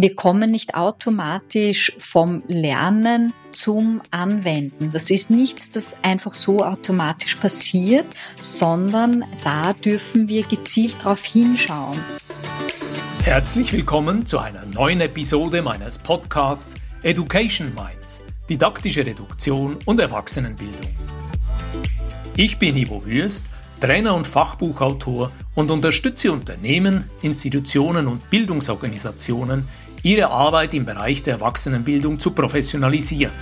wir kommen nicht automatisch vom Lernen zum Anwenden. Das ist nichts, das einfach so automatisch passiert, sondern da dürfen wir gezielt darauf hinschauen. Herzlich willkommen zu einer neuen Episode meines Podcasts Education Minds, didaktische Reduktion und Erwachsenenbildung. Ich bin Ivo Würst, Trainer und Fachbuchautor und unterstütze Unternehmen, Institutionen und Bildungsorganisationen ihre Arbeit im Bereich der Erwachsenenbildung zu professionalisieren.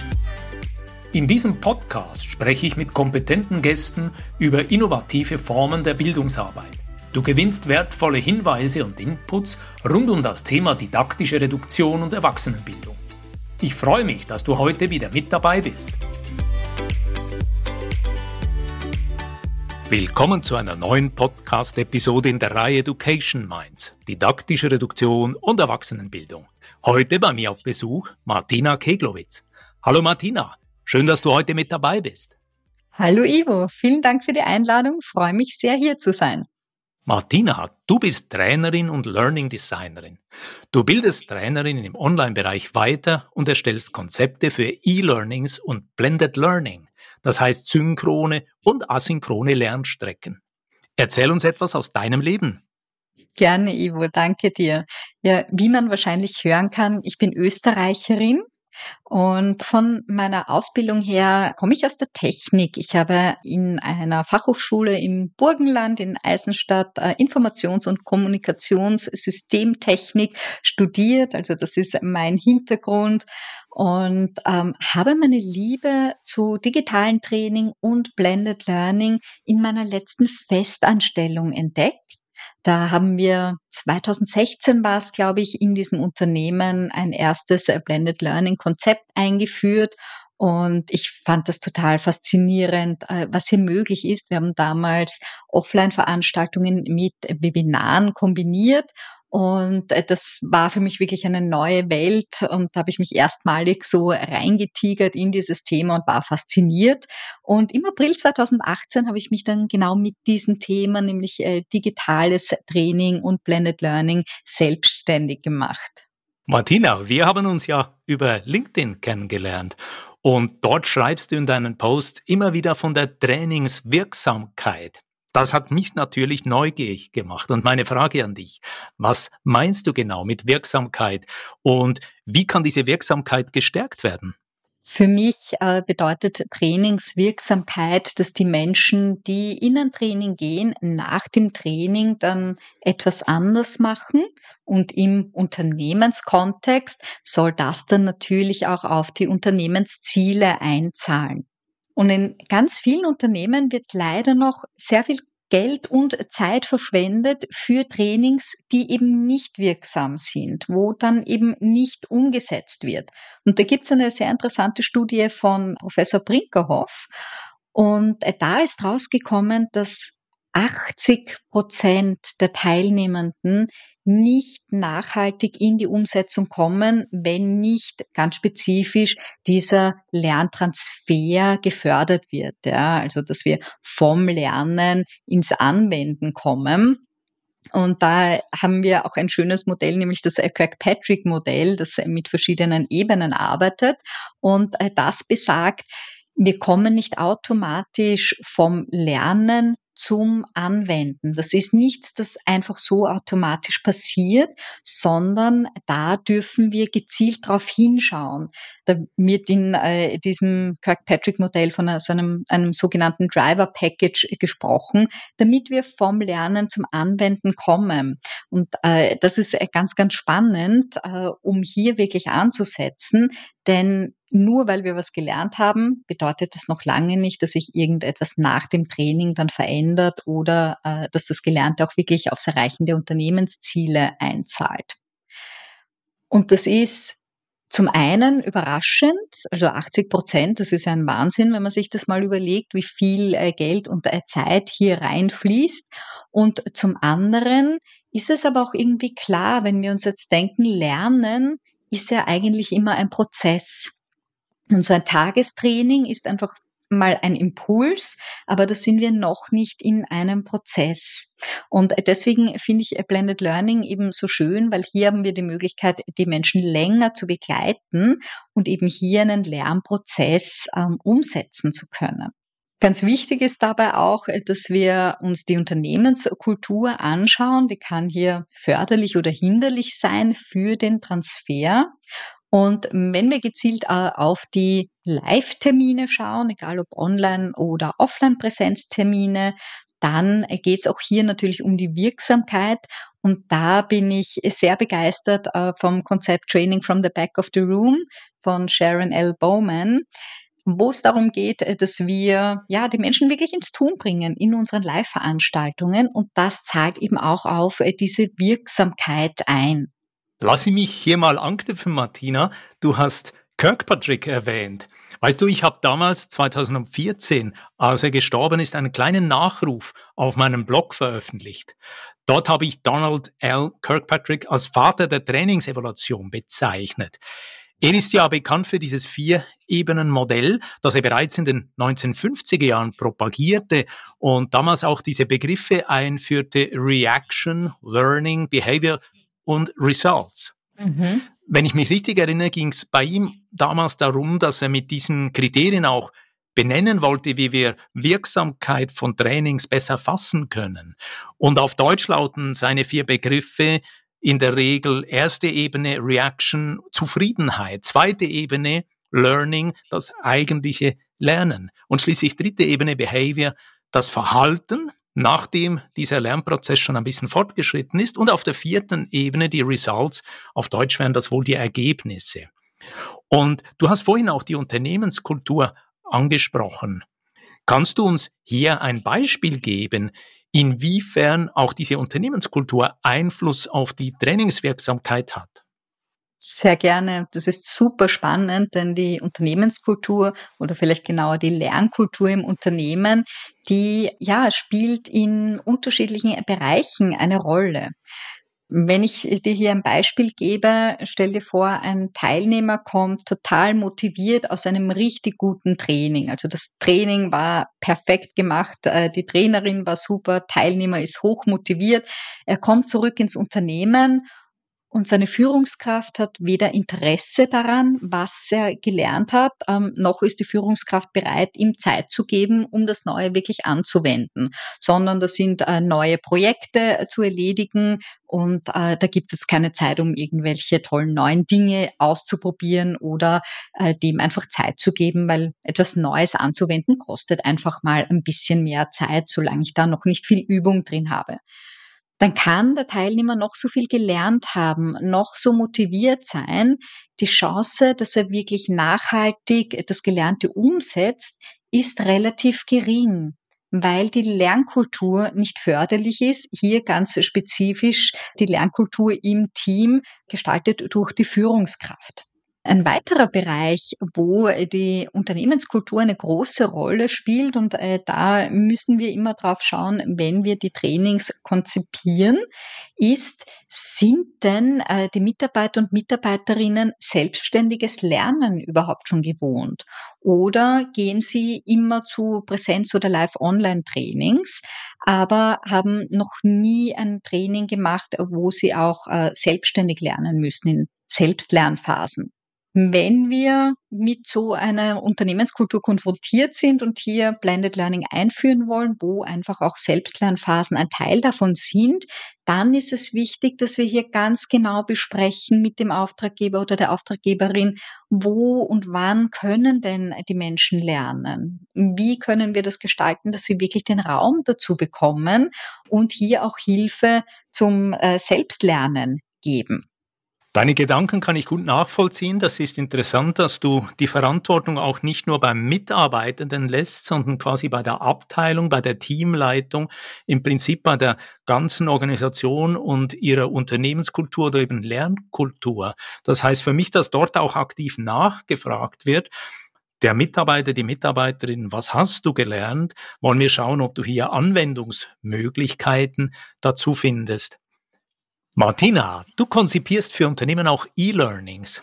In diesem Podcast spreche ich mit kompetenten Gästen über innovative Formen der Bildungsarbeit. Du gewinnst wertvolle Hinweise und Inputs rund um das Thema didaktische Reduktion und Erwachsenenbildung. Ich freue mich, dass du heute wieder mit dabei bist. Willkommen zu einer neuen Podcast-Episode in der Reihe Education Minds, didaktische Reduktion und Erwachsenenbildung. Heute bei mir auf Besuch Martina Keglowitz. Hallo Martina, schön, dass du heute mit dabei bist. Hallo Ivo, vielen Dank für die Einladung, freue mich sehr hier zu sein. Martina, du bist Trainerin und Learning Designerin. Du bildest Trainerinnen im Online-Bereich weiter und erstellst Konzepte für E-Learnings und Blended Learning das heißt synchrone und asynchrone Lernstrecken. Erzähl uns etwas aus deinem Leben. Gerne, Ivo, danke dir. Ja, wie man wahrscheinlich hören kann, ich bin Österreicherin und von meiner Ausbildung her komme ich aus der Technik. Ich habe in einer Fachhochschule im Burgenland in Eisenstadt äh, Informations- und Kommunikationssystemtechnik studiert. Also das ist mein Hintergrund und ähm, habe meine Liebe zu digitalen Training und Blended Learning in meiner letzten Festanstellung entdeckt. Da haben wir 2016 war es, glaube ich, in diesem Unternehmen ein erstes Blended Learning Konzept eingeführt und ich fand das total faszinierend, äh, was hier möglich ist. Wir haben damals Offline-Veranstaltungen mit Webinaren kombiniert und äh, das war für mich wirklich eine neue Welt und da habe ich mich erstmalig so reingetigert in dieses Thema und war fasziniert. Und im April 2018 habe ich mich dann genau mit diesem Thema, nämlich äh, digitales Training und Blended Learning, selbstständig gemacht. Martina, wir haben uns ja über LinkedIn kennengelernt. Und dort schreibst du in deinen Posts immer wieder von der Trainingswirksamkeit. Das hat mich natürlich neugierig gemacht. Und meine Frage an dich, was meinst du genau mit Wirksamkeit und wie kann diese Wirksamkeit gestärkt werden? Für mich äh, bedeutet Trainingswirksamkeit, dass die Menschen, die in ein Training gehen, nach dem Training dann etwas anders machen. Und im Unternehmenskontext soll das dann natürlich auch auf die Unternehmensziele einzahlen. Und in ganz vielen Unternehmen wird leider noch sehr viel Geld und Zeit verschwendet für Trainings, die eben nicht wirksam sind, wo dann eben nicht umgesetzt wird. Und da gibt es eine sehr interessante Studie von Professor Brinkerhoff. Und da ist rausgekommen, dass 80 Prozent der Teilnehmenden nicht nachhaltig in die Umsetzung kommen, wenn nicht ganz spezifisch dieser Lerntransfer gefördert wird. Ja, also dass wir vom Lernen ins Anwenden kommen. Und da haben wir auch ein schönes Modell, nämlich das Kirkpatrick-Modell, das mit verschiedenen Ebenen arbeitet. Und äh, das besagt, wir kommen nicht automatisch vom Lernen zum Anwenden. Das ist nichts, das einfach so automatisch passiert, sondern da dürfen wir gezielt darauf hinschauen. Da wird in äh, diesem Kirkpatrick-Modell von so einem, einem sogenannten Driver-Package gesprochen, damit wir vom Lernen zum Anwenden kommen. Und äh, das ist äh, ganz, ganz spannend, äh, um hier wirklich anzusetzen, denn nur weil wir was gelernt haben, bedeutet das noch lange nicht, dass sich irgendetwas nach dem Training dann verändert oder äh, dass das Gelernte auch wirklich aufs Erreichen der Unternehmensziele einzahlt. Und das ist zum einen überraschend, also 80 Prozent, das ist ein Wahnsinn, wenn man sich das mal überlegt, wie viel äh, Geld und äh, Zeit hier reinfließt. Und zum anderen ist es aber auch irgendwie klar, wenn wir uns jetzt denken, Lernen ist ja eigentlich immer ein Prozess. Und so ein Tagestraining ist einfach mal ein Impuls, aber da sind wir noch nicht in einem Prozess. Und deswegen finde ich Blended Learning eben so schön, weil hier haben wir die Möglichkeit, die Menschen länger zu begleiten und eben hier einen Lernprozess ähm, umsetzen zu können. Ganz wichtig ist dabei auch, dass wir uns die Unternehmenskultur anschauen. Die kann hier förderlich oder hinderlich sein für den Transfer. Und wenn wir gezielt äh, auf die Live-Termine schauen, egal ob Online- oder Offline-Präsenztermine, dann geht es auch hier natürlich um die Wirksamkeit. Und da bin ich sehr begeistert äh, vom Konzept Training from the Back of the Room von Sharon L. Bowman, wo es darum geht, äh, dass wir ja die Menschen wirklich ins Tun bringen in unseren Live-Veranstaltungen. Und das zahlt eben auch auf diese Wirksamkeit ein. Lass mich hier mal anknüpfen, Martina. Du hast Kirkpatrick erwähnt. Weißt du, ich habe damals 2014, als er gestorben ist, einen kleinen Nachruf auf meinem Blog veröffentlicht. Dort habe ich Donald L. Kirkpatrick als Vater der Trainingsevolution bezeichnet. Er ist ja bekannt für dieses Vier-Ebenen-Modell, das er bereits in den 1950er Jahren propagierte und damals auch diese Begriffe einführte Reaction, Learning, Behavior und Results. Mhm. Wenn ich mich richtig erinnere, ging es bei ihm damals darum, dass er mit diesen Kriterien auch benennen wollte, wie wir Wirksamkeit von Trainings besser fassen können. Und auf Deutsch lauten seine vier Begriffe in der Regel erste Ebene Reaction, Zufriedenheit, zweite Ebene Learning, das eigentliche Lernen und schließlich dritte Ebene Behavior, das Verhalten, nachdem dieser Lernprozess schon ein bisschen fortgeschritten ist. Und auf der vierten Ebene die Results, auf Deutsch wären das wohl die Ergebnisse. Und du hast vorhin auch die Unternehmenskultur angesprochen. Kannst du uns hier ein Beispiel geben, inwiefern auch diese Unternehmenskultur Einfluss auf die Trainingswirksamkeit hat? Sehr gerne. Das ist super spannend, denn die Unternehmenskultur oder vielleicht genauer die Lernkultur im Unternehmen, die ja spielt in unterschiedlichen Bereichen eine Rolle. Wenn ich dir hier ein Beispiel gebe, stell dir vor, ein Teilnehmer kommt total motiviert aus einem richtig guten Training. Also das Training war perfekt gemacht, äh, die Trainerin war super, Teilnehmer ist hoch motiviert. Er kommt zurück ins Unternehmen und seine Führungskraft hat weder Interesse daran, was er gelernt hat, ähm, noch ist die Führungskraft bereit, ihm Zeit zu geben, um das Neue wirklich anzuwenden, sondern das sind äh, neue Projekte zu erledigen. Und äh, da gibt es jetzt keine Zeit, um irgendwelche tollen neuen Dinge auszuprobieren oder äh, dem einfach Zeit zu geben, weil etwas Neues anzuwenden kostet einfach mal ein bisschen mehr Zeit, solange ich da noch nicht viel Übung drin habe dann kann der Teilnehmer noch so viel gelernt haben, noch so motiviert sein. Die Chance, dass er wirklich nachhaltig das Gelernte umsetzt, ist relativ gering, weil die Lernkultur nicht förderlich ist. Hier ganz spezifisch die Lernkultur im Team gestaltet durch die Führungskraft. Ein weiterer Bereich, wo die Unternehmenskultur eine große Rolle spielt und äh, da müssen wir immer drauf schauen, wenn wir die Trainings konzipieren, ist, sind denn äh, die Mitarbeiter und Mitarbeiterinnen selbstständiges Lernen überhaupt schon gewohnt? Oder gehen sie immer zu Präsenz- oder Live-Online-Trainings, aber haben noch nie ein Training gemacht, wo sie auch äh, selbstständig lernen müssen in Selbstlernphasen? Wenn wir mit so einer Unternehmenskultur konfrontiert sind und hier Blended Learning einführen wollen, wo einfach auch Selbstlernphasen ein Teil davon sind, dann ist es wichtig, dass wir hier ganz genau besprechen mit dem Auftraggeber oder der Auftraggeberin, wo und wann können denn die Menschen lernen? Wie können wir das gestalten, dass sie wirklich den Raum dazu bekommen und hier auch Hilfe zum äh, Selbstlernen geben? Deine Gedanken kann ich gut nachvollziehen. Das ist interessant, dass du die Verantwortung auch nicht nur beim Mitarbeitenden lässt, sondern quasi bei der Abteilung, bei der Teamleitung, im Prinzip bei der ganzen Organisation und ihrer Unternehmenskultur oder eben Lernkultur. Das heißt für mich, dass dort auch aktiv nachgefragt wird, der Mitarbeiter, die Mitarbeiterin, was hast du gelernt? Wollen wir schauen, ob du hier Anwendungsmöglichkeiten dazu findest. Martina, du konzipierst für Unternehmen auch E-Learnings.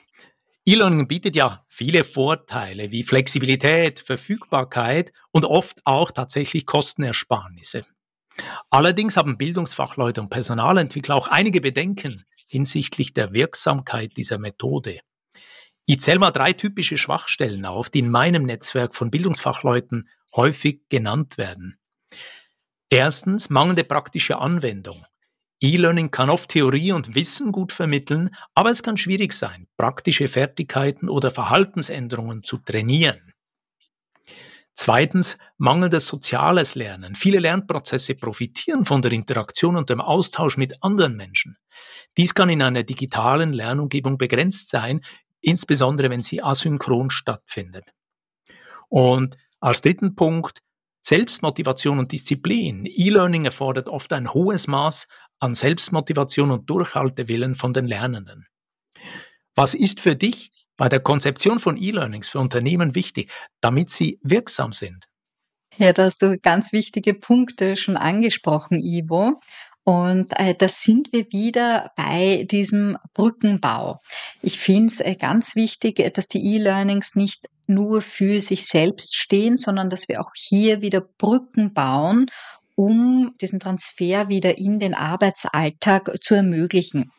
E-Learning bietet ja viele Vorteile wie Flexibilität, Verfügbarkeit und oft auch tatsächlich Kostenersparnisse. Allerdings haben Bildungsfachleute und Personalentwickler auch einige Bedenken hinsichtlich der Wirksamkeit dieser Methode. Ich zähle mal drei typische Schwachstellen auf, die in meinem Netzwerk von Bildungsfachleuten häufig genannt werden. Erstens mangelnde praktische Anwendung. E-Learning kann oft Theorie und Wissen gut vermitteln, aber es kann schwierig sein, praktische Fertigkeiten oder Verhaltensänderungen zu trainieren. Zweitens mangelndes soziales Lernen. Viele Lernprozesse profitieren von der Interaktion und dem Austausch mit anderen Menschen. Dies kann in einer digitalen Lernumgebung begrenzt sein, insbesondere wenn sie asynchron stattfindet. Und als dritten Punkt Selbstmotivation und Disziplin. E-Learning erfordert oft ein hohes Maß an Selbstmotivation und Durchhaltewillen von den Lernenden. Was ist für dich bei der Konzeption von E-Learnings für Unternehmen wichtig, damit sie wirksam sind? Ja, da hast du ganz wichtige Punkte schon angesprochen, Ivo. Und äh, da sind wir wieder bei diesem Brückenbau. Ich finde es äh, ganz wichtig, dass die E-Learnings nicht nur für sich selbst stehen, sondern dass wir auch hier wieder Brücken bauen, um diesen Transfer wieder in den Arbeitsalltag zu ermöglichen.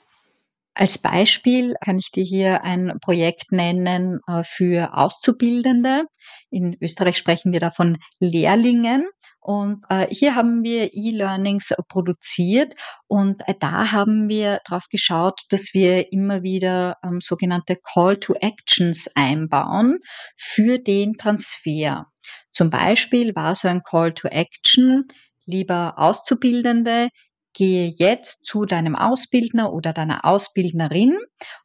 Als Beispiel kann ich dir hier ein Projekt nennen äh, für Auszubildende. In Österreich sprechen wir davon Lehrlingen. Und äh, hier haben wir E-Learnings produziert und äh, da haben wir darauf geschaut, dass wir immer wieder ähm, sogenannte Call to Actions einbauen für den Transfer. Zum Beispiel war so ein Call to Action, lieber Auszubildende, gehe jetzt zu deinem Ausbildner oder deiner Ausbildnerin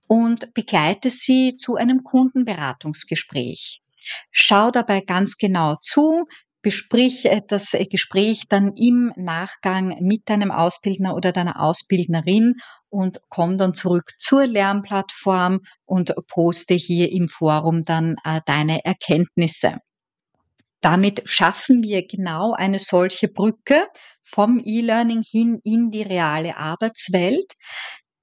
und begleite sie zu einem Kundenberatungsgespräch. Schau dabei ganz genau zu, besprich das Gespräch dann im Nachgang mit deinem Ausbildner oder deiner Ausbildnerin und komm dann zurück zur Lernplattform und poste hier im Forum dann äh, deine Erkenntnisse. Damit schaffen wir genau eine solche Brücke vom E-Learning hin in die reale Arbeitswelt.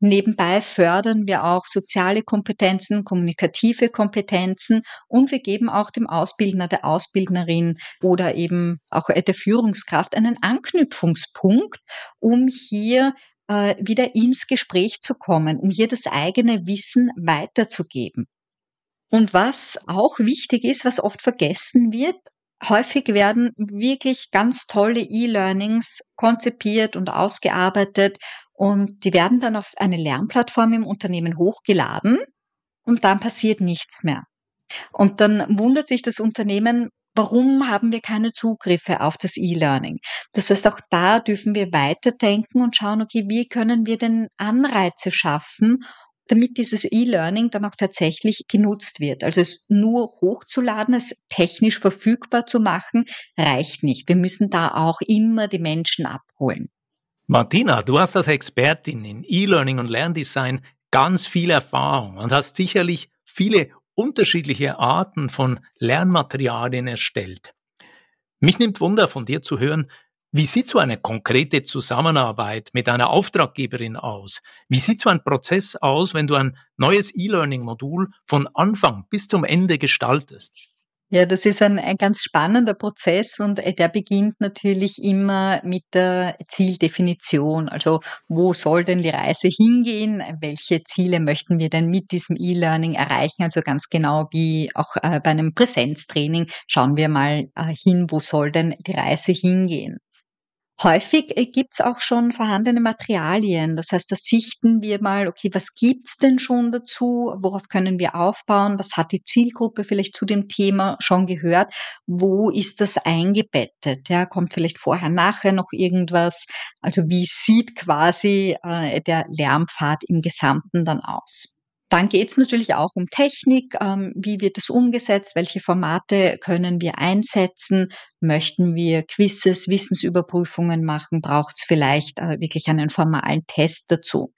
Nebenbei fördern wir auch soziale Kompetenzen, kommunikative Kompetenzen und wir geben auch dem Ausbildner, der Ausbildnerin oder eben auch der Führungskraft einen Anknüpfungspunkt, um hier äh, wieder ins Gespräch zu kommen, um hier das eigene Wissen weiterzugeben. Und was auch wichtig ist, was oft vergessen wird, Häufig werden wirklich ganz tolle E-Learnings konzipiert und ausgearbeitet und die werden dann auf eine Lernplattform im Unternehmen hochgeladen und dann passiert nichts mehr. Und dann wundert sich das Unternehmen, warum haben wir keine Zugriffe auf das E-Learning? Das heißt, auch da dürfen wir weiterdenken und schauen, okay, wie können wir denn Anreize schaffen, damit dieses E-Learning dann auch tatsächlich genutzt wird. Also es nur hochzuladen, es technisch verfügbar zu machen, reicht nicht. Wir müssen da auch immer die Menschen abholen. Martina, du hast als Expertin in E-Learning und Lerndesign ganz viel Erfahrung und hast sicherlich viele unterschiedliche Arten von Lernmaterialien erstellt. Mich nimmt Wunder von dir zu hören, wie sieht so eine konkrete Zusammenarbeit mit einer Auftraggeberin aus? Wie sieht so ein Prozess aus, wenn du ein neues E-Learning-Modul von Anfang bis zum Ende gestaltest? Ja, das ist ein, ein ganz spannender Prozess und äh, der beginnt natürlich immer mit der Zieldefinition. Also wo soll denn die Reise hingehen? Welche Ziele möchten wir denn mit diesem E-Learning erreichen? Also ganz genau wie auch äh, bei einem Präsenztraining schauen wir mal äh, hin, wo soll denn die Reise hingehen? Häufig äh, gibt's auch schon vorhandene Materialien. Das heißt, da sichten wir mal, okay, was gibt's denn schon dazu? Worauf können wir aufbauen? Was hat die Zielgruppe vielleicht zu dem Thema schon gehört? Wo ist das eingebettet? Ja, kommt vielleicht vorher, nachher noch irgendwas? Also wie sieht quasi äh, der Lärmpfad im Gesamten dann aus? Dann geht es natürlich auch um Technik. Ähm, wie wird es umgesetzt? Welche Formate können wir einsetzen? Möchten wir Quizzes, Wissensüberprüfungen machen? Braucht es vielleicht äh, wirklich einen formalen Test dazu?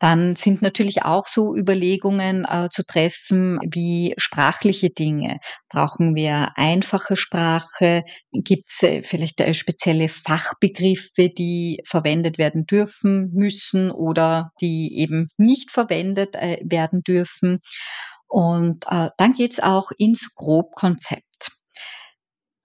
Dann sind natürlich auch so Überlegungen äh, zu treffen wie sprachliche Dinge. Brauchen wir einfache Sprache? Gibt es äh, vielleicht äh, spezielle Fachbegriffe, die verwendet werden dürfen, müssen oder die eben nicht verwendet äh, werden dürfen? Und äh, dann geht's auch ins Grobkonzept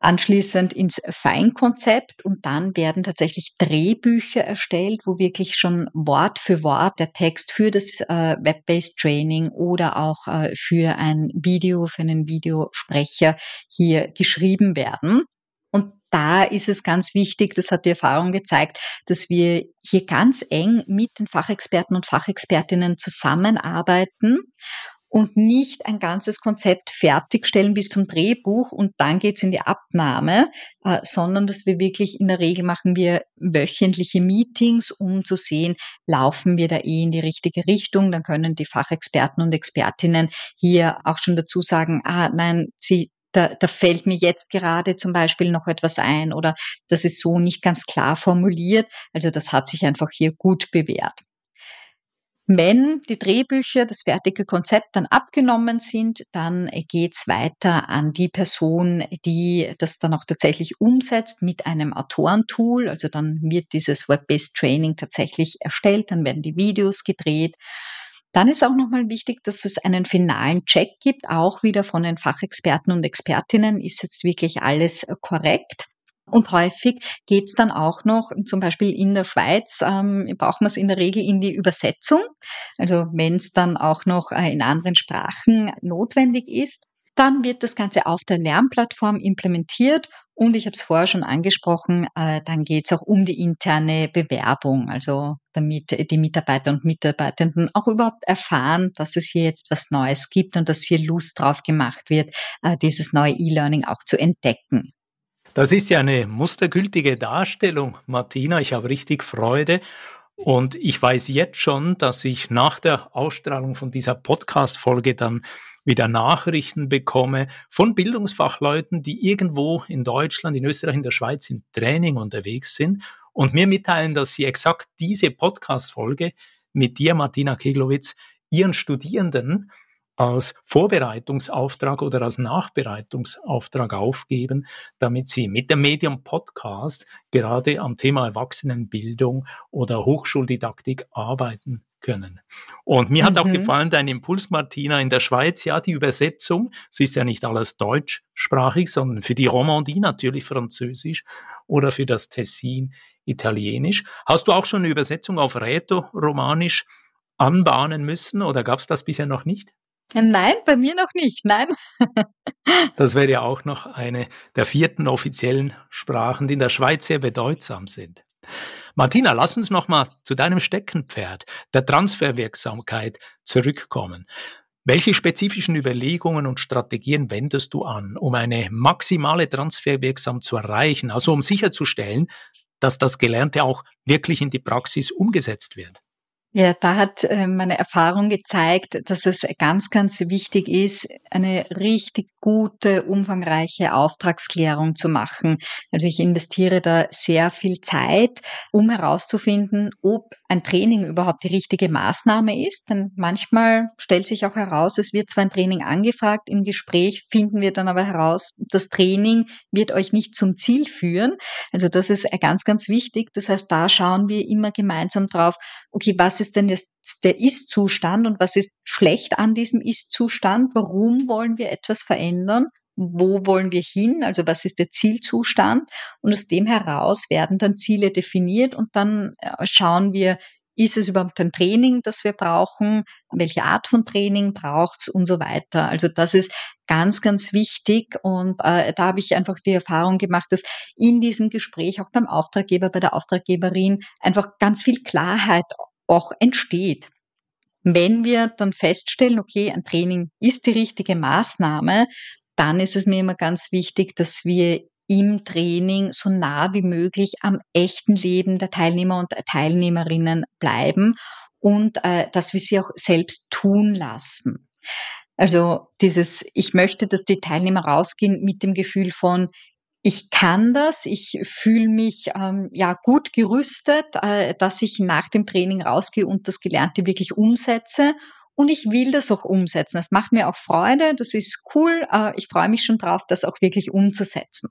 anschließend ins Feinkonzept und dann werden tatsächlich Drehbücher erstellt, wo wirklich schon Wort für Wort der Text für das äh, Web-based Training oder auch äh, für ein Video, für einen Videosprecher hier geschrieben werden. Und da ist es ganz wichtig, das hat die Erfahrung gezeigt, dass wir hier ganz eng mit den Fachexperten und Fachexpertinnen zusammenarbeiten und nicht ein ganzes Konzept fertigstellen bis zum Drehbuch und dann geht's in die Abnahme, äh, sondern dass wir wirklich in der Regel machen wir wöchentliche Meetings, um zu sehen, laufen wir da eh in die richtige Richtung. Dann können die Fachexperten und Expertinnen hier auch schon dazu sagen, ah nein, sie da, da fällt mir jetzt gerade zum Beispiel noch etwas ein oder das ist so nicht ganz klar formuliert. Also das hat sich einfach hier gut bewährt. Wenn die Drehbücher, das fertige Konzept dann abgenommen sind, dann geht's weiter an die Person, die das dann auch tatsächlich umsetzt mit einem Autorentool. Also dann wird dieses Web-Based Training tatsächlich erstellt, dann werden die Videos gedreht. Dann ist auch nochmal wichtig, dass es einen finalen Check gibt, auch wieder von den Fachexperten und Expertinnen. Ist jetzt wirklich alles korrekt? Und häufig geht's dann auch noch, zum Beispiel in der Schweiz, ähm, braucht man es in der Regel in die Übersetzung. Also wenn es dann auch noch äh, in anderen Sprachen notwendig ist, dann wird das Ganze auf der Lernplattform implementiert und ich habe es vorher schon angesprochen, äh, dann geht es auch um die interne Bewerbung, also damit die Mitarbeiter und Mitarbeitenden auch überhaupt erfahren, dass es hier jetzt was Neues gibt und dass hier Lust drauf gemacht wird, äh, dieses neue E-Learning auch zu entdecken. Das ist ja eine mustergültige Darstellung, Martina. Ich habe richtig Freude. Und ich weiß jetzt schon, dass ich nach der Ausstrahlung von dieser Podcast-Folge dann wieder Nachrichten bekomme von Bildungsfachleuten, die irgendwo in Deutschland, in Österreich, in der Schweiz im Training unterwegs sind und mir mitteilen, dass sie exakt diese Podcast-Folge mit dir, Martina Keglowitz, ihren Studierenden als Vorbereitungsauftrag oder als Nachbereitungsauftrag aufgeben, damit Sie mit dem Medium Podcast gerade am Thema Erwachsenenbildung oder Hochschuldidaktik arbeiten können. Und mir mhm. hat auch mhm. gefallen dein Impuls, Martina, in der Schweiz, ja, die Übersetzung, es ist ja nicht alles deutschsprachig, sondern für die Romandie natürlich Französisch oder für das Tessin Italienisch. Hast du auch schon eine Übersetzung auf Räto-Romanisch anbahnen müssen oder gab es das bisher noch nicht? Nein, bei mir noch nicht, nein. das wäre ja auch noch eine der vierten offiziellen Sprachen, die in der Schweiz sehr bedeutsam sind. Martina, lass uns noch mal zu deinem Steckenpferd, der Transferwirksamkeit, zurückkommen. Welche spezifischen Überlegungen und Strategien wendest du an, um eine maximale Transferwirksam zu erreichen, also um sicherzustellen, dass das Gelernte auch wirklich in die Praxis umgesetzt wird? Ja, da hat äh, meine Erfahrung gezeigt, dass es ganz, ganz wichtig ist, eine richtig gute, umfangreiche Auftragsklärung zu machen. Also ich investiere da sehr viel Zeit, um herauszufinden, ob ein Training überhaupt die richtige Maßnahme ist. Denn manchmal stellt sich auch heraus, es wird zwar ein Training angefragt, im Gespräch finden wir dann aber heraus, das Training wird euch nicht zum Ziel führen. Also das ist ganz, ganz wichtig. Das heißt, da schauen wir immer gemeinsam drauf, okay, was ist denn jetzt der Ist-Zustand und was ist schlecht an diesem Ist-Zustand? Warum wollen wir etwas verändern? Wo wollen wir hin? Also was ist der Zielzustand? Und aus dem heraus werden dann Ziele definiert und dann äh, schauen wir, ist es überhaupt ein Training, das wir brauchen? Welche Art von Training braucht's und so weiter? Also das ist ganz, ganz wichtig und äh, da habe ich einfach die Erfahrung gemacht, dass in diesem Gespräch auch beim Auftraggeber, bei der Auftraggeberin einfach ganz viel Klarheit auch entsteht. Wenn wir dann feststellen, okay, ein Training ist die richtige Maßnahme, dann ist es mir immer ganz wichtig, dass wir im Training so nah wie möglich am echten Leben der Teilnehmer und Teilnehmerinnen bleiben und äh, dass wir sie auch selbst tun lassen. Also dieses, ich möchte, dass die Teilnehmer rausgehen mit dem Gefühl von, ich kann das, ich fühle mich ähm, ja gut gerüstet, äh, dass ich nach dem Training rausgehe und das Gelernte wirklich umsetze. Und ich will das auch umsetzen. Das macht mir auch Freude, das ist cool. Äh, ich freue mich schon drauf, das auch wirklich umzusetzen.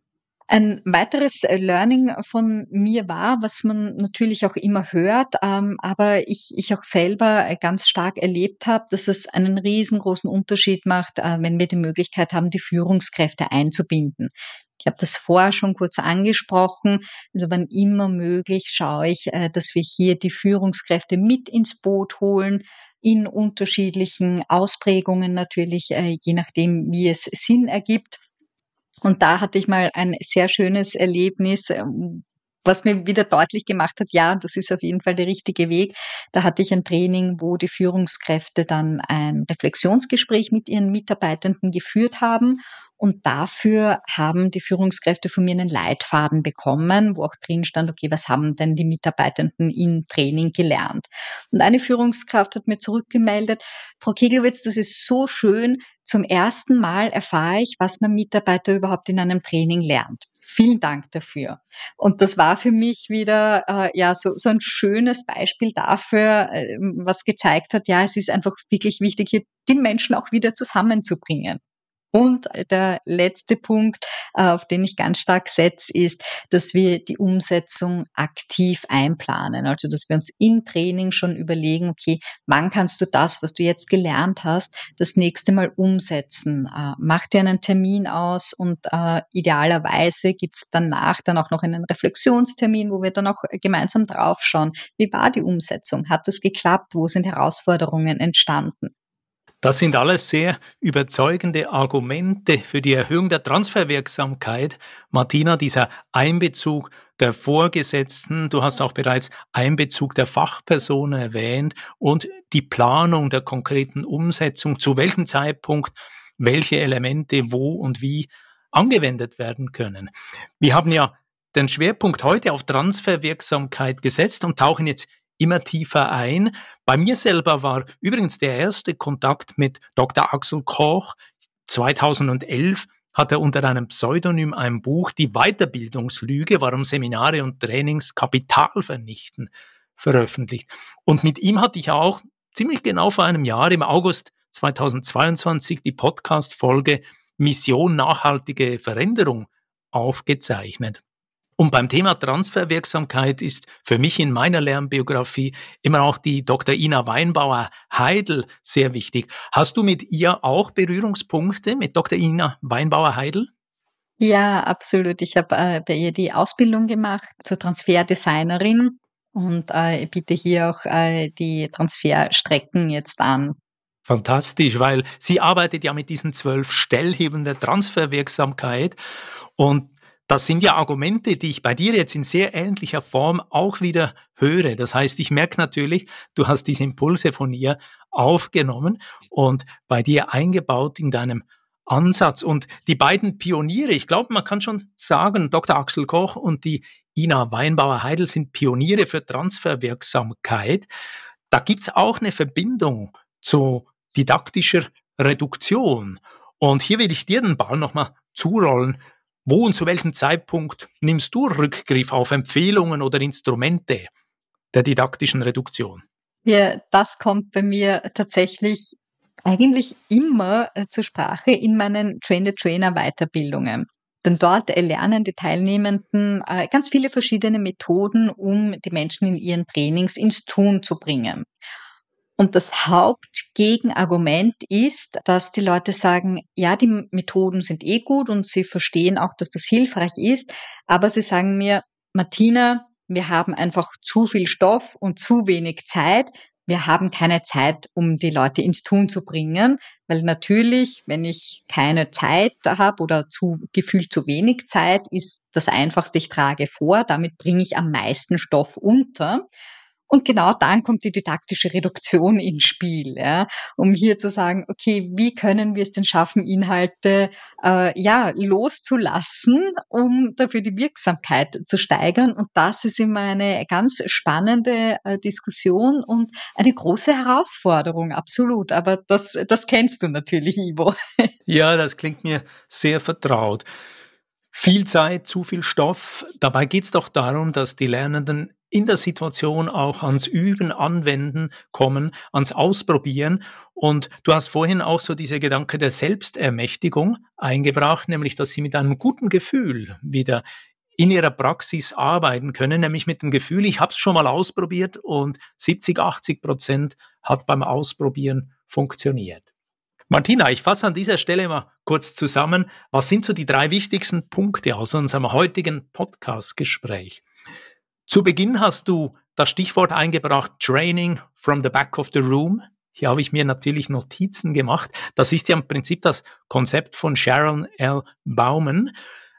Ein weiteres äh, Learning von mir war, was man natürlich auch immer hört, ähm, aber ich, ich auch selber äh, ganz stark erlebt habe, dass es einen riesengroßen Unterschied macht, äh, wenn wir die Möglichkeit haben, die Führungskräfte einzubinden. Ich habe das vorher schon kurz angesprochen. Also wann immer möglich schaue ich, äh, dass wir hier die Führungskräfte mit ins Boot holen, in unterschiedlichen Ausprägungen natürlich, äh, je nachdem, wie es Sinn ergibt. Und da hatte ich mal ein sehr schönes Erlebnis, ähm, was mir wieder deutlich gemacht hat, ja, das ist auf jeden Fall der richtige Weg. Da hatte ich ein Training, wo die Führungskräfte dann ein Reflexionsgespräch mit ihren Mitarbeitenden geführt haben und dafür haben die Führungskräfte von mir einen Leitfaden bekommen, wo auch drin stand, okay, was haben denn die Mitarbeitenden im Training gelernt? Und eine Führungskraft hat mir zurückgemeldet, Frau Kegelwitz, das ist so schön. Zum ersten Mal erfahre ich, was mein Mitarbeiter überhaupt in einem Training lernt. Vielen Dank dafür. Und das war für mich wieder äh, ja so, so ein schönes Beispiel dafür, äh, was gezeigt hat, ja, es ist einfach wirklich wichtig, hier die Menschen auch wieder zusammenzubringen. Und der letzte Punkt, äh, auf den ich ganz stark setze, ist, dass wir die Umsetzung aktiv einplanen. Also, dass wir uns im Training schon überlegen, okay, wann kannst du das, was du jetzt gelernt hast, das nächste Mal umsetzen? Äh, mach dir einen Termin aus und äh, idealerweise gibt's danach dann auch noch einen Reflexionstermin, wo wir dann auch gemeinsam draufschauen. Wie war die Umsetzung? Hat es geklappt? Wo sind Herausforderungen entstanden? Das sind alles sehr überzeugende Argumente für die Erhöhung der Transferwirksamkeit. Martina, dieser Einbezug der Vorgesetzten, du hast auch bereits Einbezug der Fachpersonen erwähnt und die Planung der konkreten Umsetzung, zu welchem Zeitpunkt welche Elemente wo und wie angewendet werden können. Wir haben ja den Schwerpunkt heute auf Transferwirksamkeit gesetzt und tauchen jetzt immer tiefer ein. Bei mir selber war übrigens der erste Kontakt mit Dr. Axel Koch 2011 hat er unter einem Pseudonym ein Buch Die Weiterbildungslüge, warum Seminare und Trainings Kapital vernichten, veröffentlicht. Und mit ihm hatte ich auch ziemlich genau vor einem Jahr im August 2022 die Podcast-Folge Mission nachhaltige Veränderung aufgezeichnet. Und beim Thema Transferwirksamkeit ist für mich in meiner Lernbiografie immer auch die Dr. Ina Weinbauer Heidel sehr wichtig. Hast du mit ihr auch Berührungspunkte mit Dr. Ina Weinbauer Heidel? Ja, absolut. Ich habe äh, bei ihr die Ausbildung gemacht zur Transferdesignerin und äh, biete hier auch äh, die Transferstrecken jetzt an. Fantastisch, weil sie arbeitet ja mit diesen zwölf Stellhebeln der Transferwirksamkeit und das sind ja Argumente, die ich bei dir jetzt in sehr ähnlicher Form auch wieder höre. Das heißt, ich merke natürlich, du hast diese Impulse von ihr aufgenommen und bei dir eingebaut in deinem Ansatz. Und die beiden Pioniere, ich glaube, man kann schon sagen, Dr. Axel Koch und die Ina Weinbauer-Heidel sind Pioniere für Transferwirksamkeit. Da gibt's auch eine Verbindung zu didaktischer Reduktion. Und hier will ich dir den Ball nochmal zurollen. Wo und zu welchem Zeitpunkt nimmst du Rückgriff auf Empfehlungen oder Instrumente der didaktischen Reduktion? Ja, das kommt bei mir tatsächlich eigentlich immer äh, zur Sprache in meinen Train-the-Trainer-Weiterbildungen. Denn dort erlernen die Teilnehmenden äh, ganz viele verschiedene Methoden, um die Menschen in ihren Trainings ins Tun zu bringen. Und das Hauptgegenargument ist, dass die Leute sagen, ja, die Methoden sind eh gut und sie verstehen auch, dass das hilfreich ist, aber sie sagen mir, Martina, wir haben einfach zu viel Stoff und zu wenig Zeit. Wir haben keine Zeit, um die Leute ins Tun zu bringen, weil natürlich, wenn ich keine Zeit habe oder zu gefühlt zu wenig Zeit, ist das einfachste, ich trage vor, damit bringe ich am meisten Stoff unter. Und genau dann kommt die didaktische Reduktion ins Spiel, ja, um hier zu sagen, okay, wie können wir es denn schaffen, Inhalte äh, ja loszulassen, um dafür die Wirksamkeit zu steigern. Und das ist immer eine ganz spannende äh, Diskussion und eine große Herausforderung, absolut. Aber das, das kennst du natürlich, Ivo. Ja, das klingt mir sehr vertraut. Viel Zeit, zu viel Stoff. Dabei geht es doch darum, dass die Lernenden in der Situation auch ans Üben, Anwenden kommen, ans Ausprobieren. Und du hast vorhin auch so diese Gedanke der Selbstermächtigung eingebracht, nämlich dass sie mit einem guten Gefühl wieder in ihrer Praxis arbeiten können, nämlich mit dem Gefühl, ich habe es schon mal ausprobiert und 70, 80 Prozent hat beim Ausprobieren funktioniert. Martina, ich fasse an dieser Stelle mal kurz zusammen. Was sind so die drei wichtigsten Punkte aus unserem heutigen Podcast-Gespräch? Zu Beginn hast du das Stichwort eingebracht, Training from the back of the room. Hier habe ich mir natürlich Notizen gemacht. Das ist ja im Prinzip das Konzept von Sharon L. Bauman.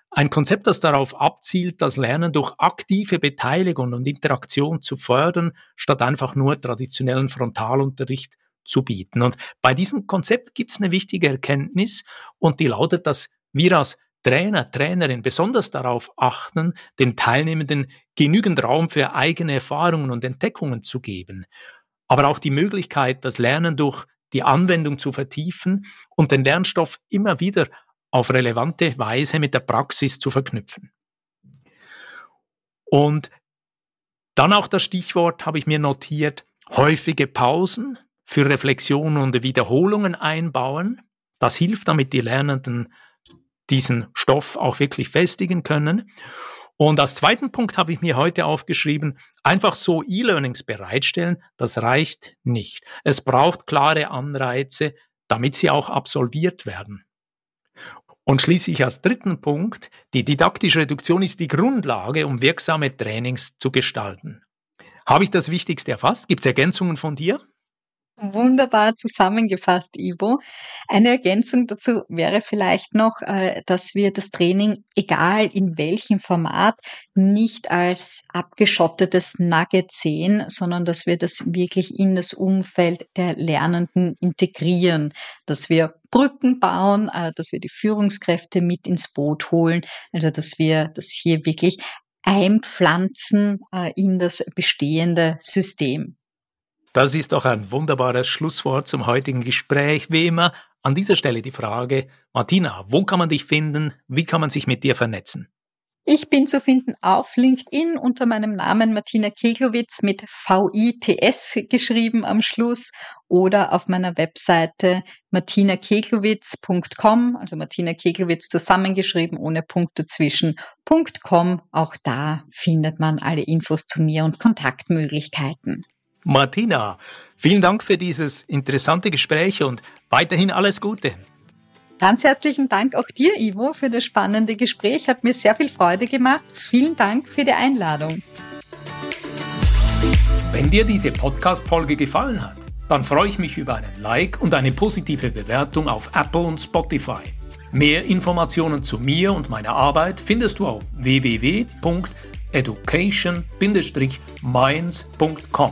Ein Konzept, das darauf abzielt, das Lernen durch aktive Beteiligung und Interaktion zu fördern, statt einfach nur traditionellen Frontalunterricht zu bieten. Und bei diesem Konzept gibt es eine wichtige Erkenntnis und die lautet, dass wir als Trainer, Trainerin besonders darauf achten, den Teilnehmenden genügend Raum für eigene Erfahrungen und Entdeckungen zu geben, aber auch die Möglichkeit, das Lernen durch die Anwendung zu vertiefen und den Lernstoff immer wieder auf relevante Weise mit der Praxis zu verknüpfen. Und dann auch das Stichwort habe ich mir notiert, häufige Pausen, für Reflexion und Wiederholungen einbauen. Das hilft, damit die Lernenden diesen Stoff auch wirklich festigen können. Und als zweiten Punkt habe ich mir heute aufgeschrieben, einfach so E-Learnings bereitstellen, das reicht nicht. Es braucht klare Anreize, damit sie auch absolviert werden. Und schließlich als dritten Punkt, die didaktische Reduktion ist die Grundlage, um wirksame Trainings zu gestalten. Habe ich das Wichtigste erfasst? Gibt es Ergänzungen von dir? Wunderbar zusammengefasst, Ivo. Eine Ergänzung dazu wäre vielleicht noch, äh, dass wir das Training, egal in welchem Format, nicht als abgeschottetes Nugget sehen, sondern dass wir das wirklich in das Umfeld der Lernenden integrieren, dass wir Brücken bauen, äh, dass wir die Führungskräfte mit ins Boot holen, also dass wir das hier wirklich einpflanzen äh, in das bestehende System. Das ist doch ein wunderbares Schlusswort zum heutigen Gespräch. Wie immer, an dieser Stelle die Frage, Martina, wo kann man dich finden? Wie kann man sich mit dir vernetzen? Ich bin zu finden auf LinkedIn unter meinem Namen Martina Keglowitz mit VITS geschrieben am Schluss oder auf meiner Webseite martinakeglowitz.com, also Martina Keglowitz zusammengeschrieben ohne Punkt dazwischen.com. Auch da findet man alle Infos zu mir und Kontaktmöglichkeiten. Martina, vielen Dank für dieses interessante Gespräch und weiterhin alles Gute. Ganz herzlichen Dank auch dir, Ivo, für das spannende Gespräch. Hat mir sehr viel Freude gemacht. Vielen Dank für die Einladung. Wenn dir diese Podcast-Folge gefallen hat, dann freue ich mich über einen Like und eine positive Bewertung auf Apple und Spotify. Mehr Informationen zu mir und meiner Arbeit findest du auf www.education-minds.com